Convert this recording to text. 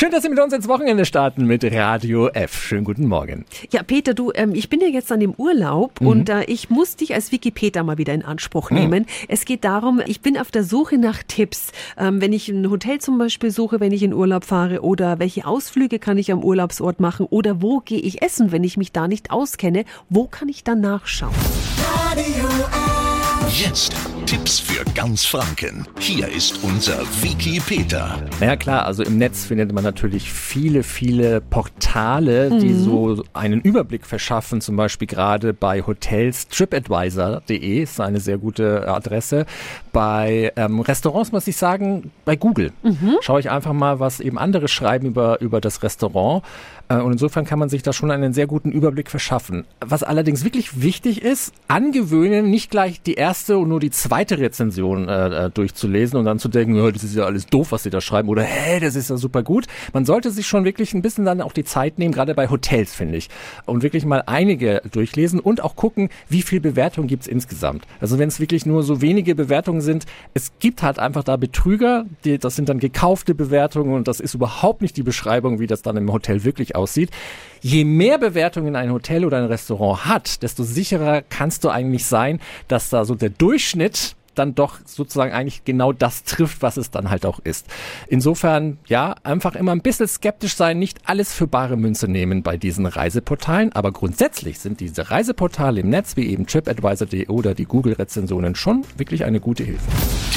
Schön, dass Sie mit uns ins Wochenende starten mit Radio F. Schönen guten Morgen. Ja, Peter, du, ähm, ich bin ja jetzt an dem Urlaub mhm. und äh, ich muss dich als Wikipedia mal wieder in Anspruch mhm. nehmen. Es geht darum, ich bin auf der Suche nach Tipps. Ähm, wenn ich ein Hotel zum Beispiel suche, wenn ich in Urlaub fahre oder welche Ausflüge kann ich am Urlaubsort machen oder wo gehe ich essen, wenn ich mich da nicht auskenne, wo kann ich dann nachschauen? Radio F. Jetzt Tipps für ganz Franken. Hier ist unser Wiki Peter. Naja klar, also im Netz findet man natürlich viele, viele Portale, mhm. die so einen Überblick verschaffen. Zum Beispiel gerade bei Hotels TripAdvisor.de ist eine sehr gute Adresse. Bei ähm, Restaurants muss ich sagen, bei Google mhm. schaue ich einfach mal, was eben andere schreiben über, über das Restaurant. Äh, und insofern kann man sich da schon einen sehr guten Überblick verschaffen. Was allerdings wirklich wichtig ist, angewöhnen, nicht gleich die erste und nur die zweite zweite Rezension äh, äh, durchzulesen und dann zu denken, das ist ja alles doof, was sie da schreiben oder hey, das ist ja super gut. Man sollte sich schon wirklich ein bisschen dann auch die Zeit nehmen, gerade bei Hotels, finde ich, und wirklich mal einige durchlesen und auch gucken, wie viel Bewertung gibt's insgesamt. Also wenn es wirklich nur so wenige Bewertungen sind, es gibt halt einfach da Betrüger, die, das sind dann gekaufte Bewertungen und das ist überhaupt nicht die Beschreibung, wie das dann im Hotel wirklich aussieht. Je mehr Bewertungen ein Hotel oder ein Restaurant hat, desto sicherer kannst du eigentlich sein, dass da so der Durchschnitt dann doch sozusagen eigentlich genau das trifft, was es dann halt auch ist. Insofern, ja, einfach immer ein bisschen skeptisch sein, nicht alles für bare Münze nehmen bei diesen Reiseportalen, aber grundsätzlich sind diese Reiseportale im Netz wie eben TripAdvisor.de oder die Google-Rezensionen schon wirklich eine gute Hilfe.